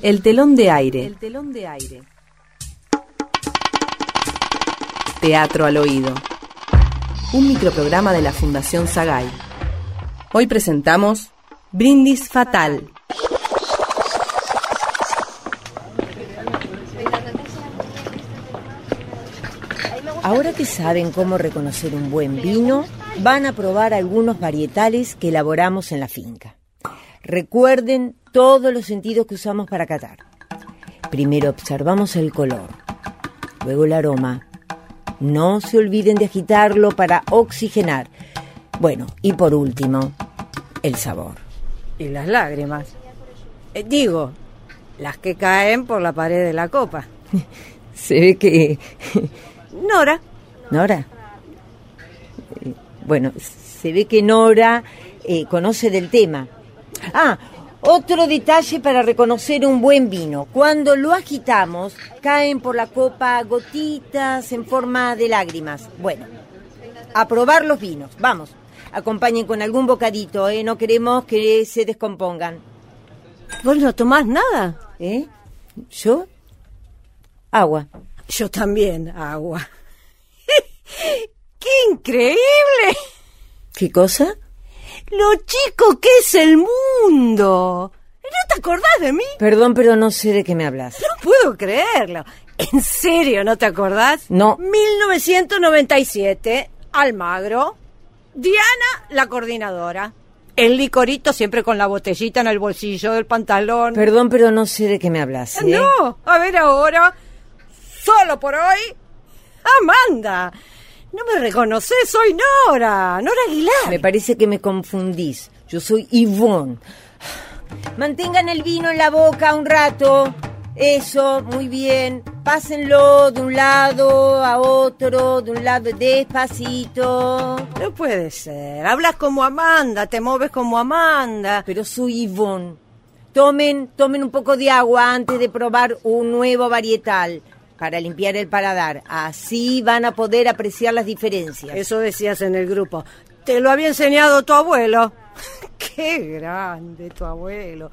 El telón de aire. El telón de aire. Teatro al oído. Un microprograma de la Fundación Sagay. Hoy presentamos Brindis Fatal. Ahora que saben cómo reconocer un buen vino, van a probar algunos varietales que elaboramos en la finca. Recuerden todos los sentidos que usamos para catar. Primero observamos el color, luego el aroma. No se olviden de agitarlo para oxigenar. Bueno, y por último, el sabor. Y las lágrimas. Eh, digo, las que caen por la pared de la copa. Se ve que... Nora. Nora. Eh, Bueno, se ve que Nora eh, conoce del tema. Ah, otro detalle para reconocer un buen vino. Cuando lo agitamos, caen por la copa gotitas en forma de lágrimas. Bueno, a probar los vinos. Vamos, acompañen con algún bocadito, ¿eh? No queremos que se descompongan. ¿Vos no tomás nada? ¿Eh? ¿Yo? Agua. Yo también, agua. ¡Qué increíble! ¿Qué cosa? Lo chico que es el mundo. ¿No te acordás de mí? Perdón, pero no sé de qué me hablas. No puedo creerlo. ¿En serio no te acordás? No. 1997, Almagro. Diana, la coordinadora. El licorito siempre con la botellita en el bolsillo del pantalón. Perdón, pero no sé de qué me hablas. ¿eh? No, a ver ahora. Solo por hoy. Amanda. No me reconoces, soy Nora. Nora Aguilar. Me parece que me confundís. Yo soy Yvonne. Mantengan el vino en la boca un rato. Eso, muy bien. Pásenlo de un lado a otro, de un lado despacito. No puede ser. Hablas como Amanda, te mueves como Amanda. Pero soy Yvonne. Tomen, tomen un poco de agua antes de probar un nuevo varietal para limpiar el paladar. Así van a poder apreciar las diferencias. Eso decías en el grupo. Te lo había enseñado tu abuelo. Qué grande tu abuelo.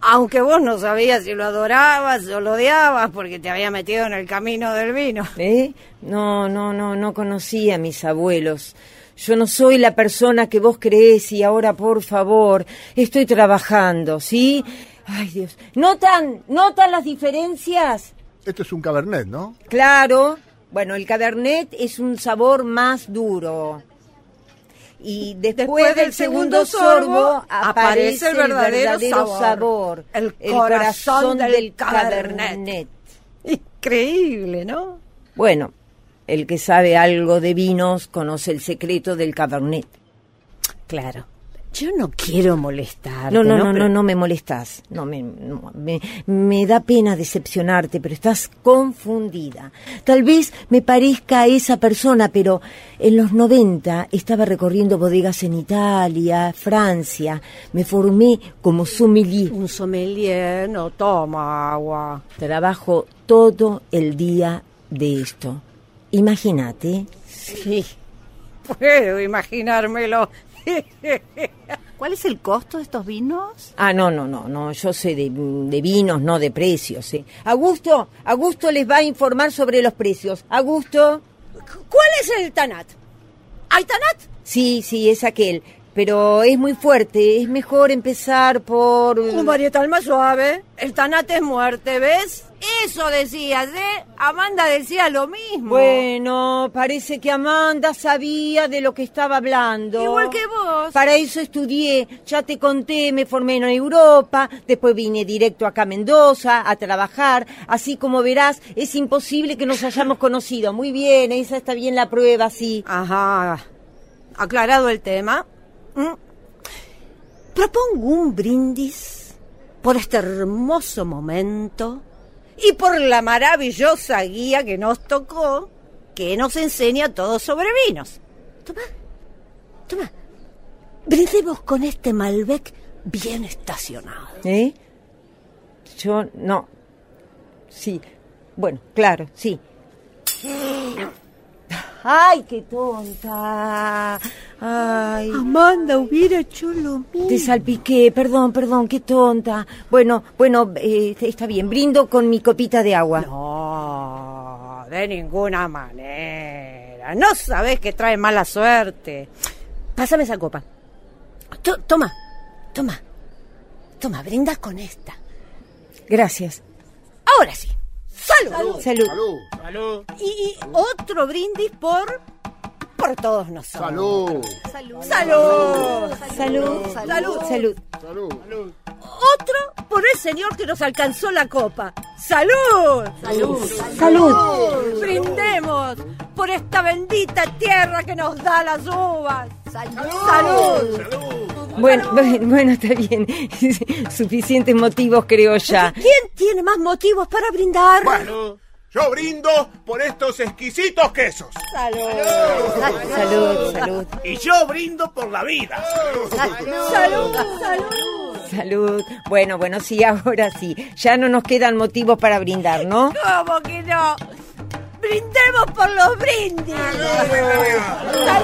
Aunque vos no sabías si lo adorabas o lo odiabas porque te había metido en el camino del vino. ¿Eh? No, no, no, no conocí a mis abuelos. Yo no soy la persona que vos creés y ahora, por favor, estoy trabajando, ¿sí? Ay, Dios. ¿Notan, notan las diferencias? Esto es un cabernet, ¿no? Claro. Bueno, el cabernet es un sabor más duro. Y después, Después del segundo sorbo aparece el verdadero, sabor. sabor. El corazón del cabernet. Increíble, ¿no? Bueno, el que sabe algo de vinos conoce el secreto del cabernet. Claro. Yo no quiero molestarte. No, no, no, no, no me molestas. No, me, no, me, me da pena decepcionarte, pero estás confundida. Tal vez me parezca a esa persona, pero en los 90 estaba recorriendo bodegas en Italia, Francia. Me formé como sommelier. Un sommelier no toma agua. Trabajo todo el día de esto. Imagínate. Sí, puedo imaginármelo. ¿Cuál es el costo de estos vinos? Ah, no, no, no, no, yo sé de, de vinos, no de precios. ¿eh? Augusto, Augusto les va a informar sobre los precios. Augusto. ¿Cuál es el Tanat? ¿Hay Tanat? Sí, sí, es aquel. Pero es muy fuerte. Es mejor empezar por. Un varietal más suave. El Tanat es muerte, ¿ves? Eso decías, ¿eh? Amanda decía lo mismo. Bueno, parece que Amanda sabía de lo que estaba hablando. Igual que vos. Para eso estudié, ya te conté, me formé en Europa, después vine directo acá a Mendoza a trabajar, así como verás, es imposible que nos hayamos conocido. Muy bien, esa está bien la prueba, sí. Ajá. Aclarado el tema. Propongo un brindis por este hermoso momento y por la maravillosa guía que nos tocó, que nos enseña todo sobre vinos. Toma, toma. Brindemos con este Malbec bien estacionado. ¿Eh? Yo no. Sí. Bueno, claro, sí. ¡Ay, qué tonta! ¡Ay! Amanda hubiera hecho lo mismo. Te salpiqué, perdón, perdón, qué tonta. Bueno, bueno, eh, está bien, brindo con mi copita de agua. No, de ninguna manera. No sabes que trae mala suerte. Pásame esa copa. To- toma, toma. Toma, brinda con esta. Gracias. Ahora sí. ¡Salud! Salud. Salud. Y, y otro brindis por. por todos nosotros. Salud. ¡Salud! Salud. Salud. Salud. Salud. Otro por el señor que nos alcanzó la copa. ¡Salud! ¡Salud! Salud. Brindemos por esta bendita tierra que nos da las uvas. ¡Salud! Bueno, bueno, bueno, está bien. Suficientes motivos, creo ya. ¿Quién tiene más motivos para brindar? Bueno, yo brindo por estos exquisitos quesos. ¡Salud! Salud, salud, Y yo brindo por la vida. ¡Salud! ¡Salud! salud. Bueno, bueno, sí, ahora sí. Ya no nos quedan motivos para brindar, ¿no? ¿Cómo que no? ¡Brindemos por los brindis!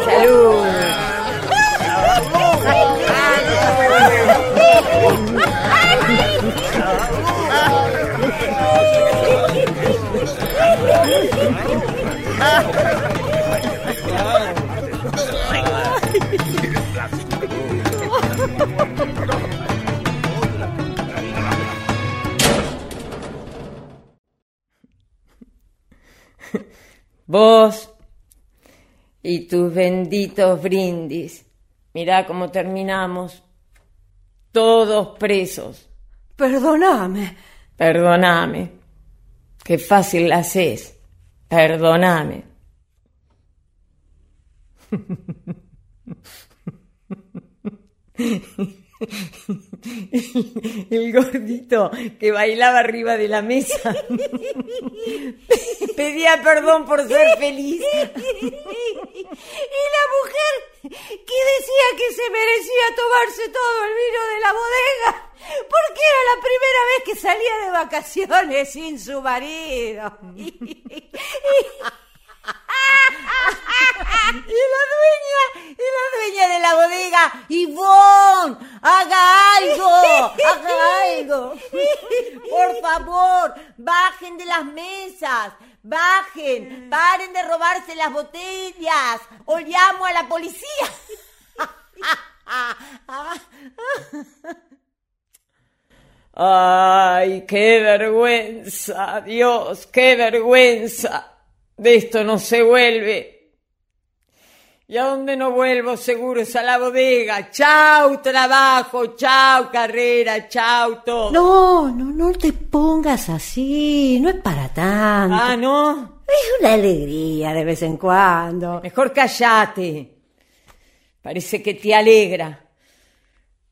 Salud. Vos y tus benditos brindis. Mirá cómo terminamos. Todos presos. Perdóname. Perdóname. Qué fácil la haces. Perdóname. El gordito que bailaba arriba de la mesa pedía perdón por ser feliz. Y la mujer que decía que se merecía tomarse todo el vino de la bodega porque era la primera vez que salía de vacaciones sin su marido. Y la dueña, y la dueña de la bodega, Ivonne, haga algo, haga algo. Por favor, bajen de las mesas, bajen, paren de robarse las botellas, o llamo a la policía. Ay, qué vergüenza, Dios, qué vergüenza. De esto no se vuelve. ¿Y a dónde no vuelvo? Seguro es a la bodega. Chau trabajo, chau carrera, chau todo. No, no, no te pongas así, no es para tanto. Ah, ¿no? Es una alegría de vez en cuando. Mejor callate. Parece que te alegra.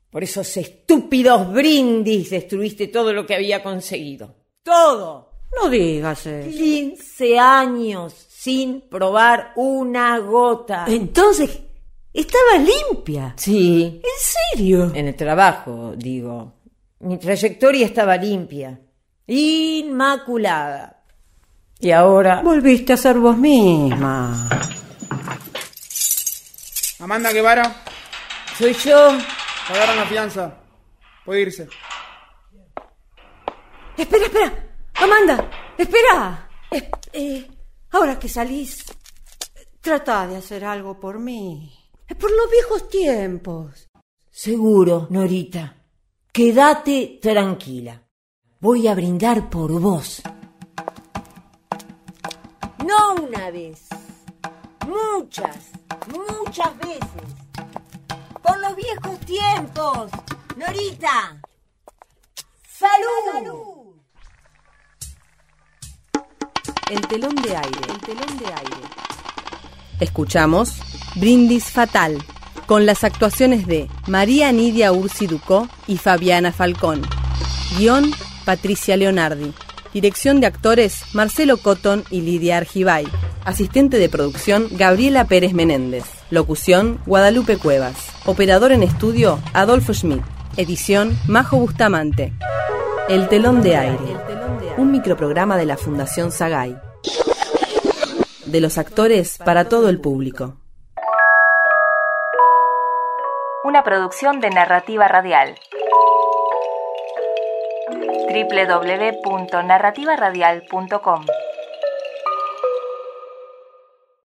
Por esos estúpidos brindis destruiste todo lo que había conseguido. Todo. No digas eso. 15 años sin probar una gota. Entonces, estaba limpia. Sí. ¿En serio? En el trabajo, digo. Mi trayectoria estaba limpia. Inmaculada. Y ahora... Volviste a ser vos misma. Amanda Guevara, Soy yo. pagaron la fianza. Puede irse. Espera, espera. Amanda, espera. Es- eh, ahora que salís, trata de hacer algo por mí. Es por los viejos tiempos. Seguro, Norita. Quédate tranquila. Voy a brindar por vos. No una vez. Muchas, muchas veces. Por los viejos tiempos. Norita. ¡Salud! El telón de aire. El telón de aire. Escuchamos Brindis Fatal con las actuaciones de María Nidia Ursi Ducó y Fabiana Falcón. Guión Patricia Leonardi. Dirección de actores Marcelo Cotton y Lidia Argibay. Asistente de producción Gabriela Pérez Menéndez. Locución Guadalupe Cuevas. Operador en estudio Adolfo Schmidt. Edición Majo Bustamante. El telón de aire. Un microprograma de la Fundación Sagay. de los actores para todo el público. Una producción de narrativa radial www.narrativaradial.com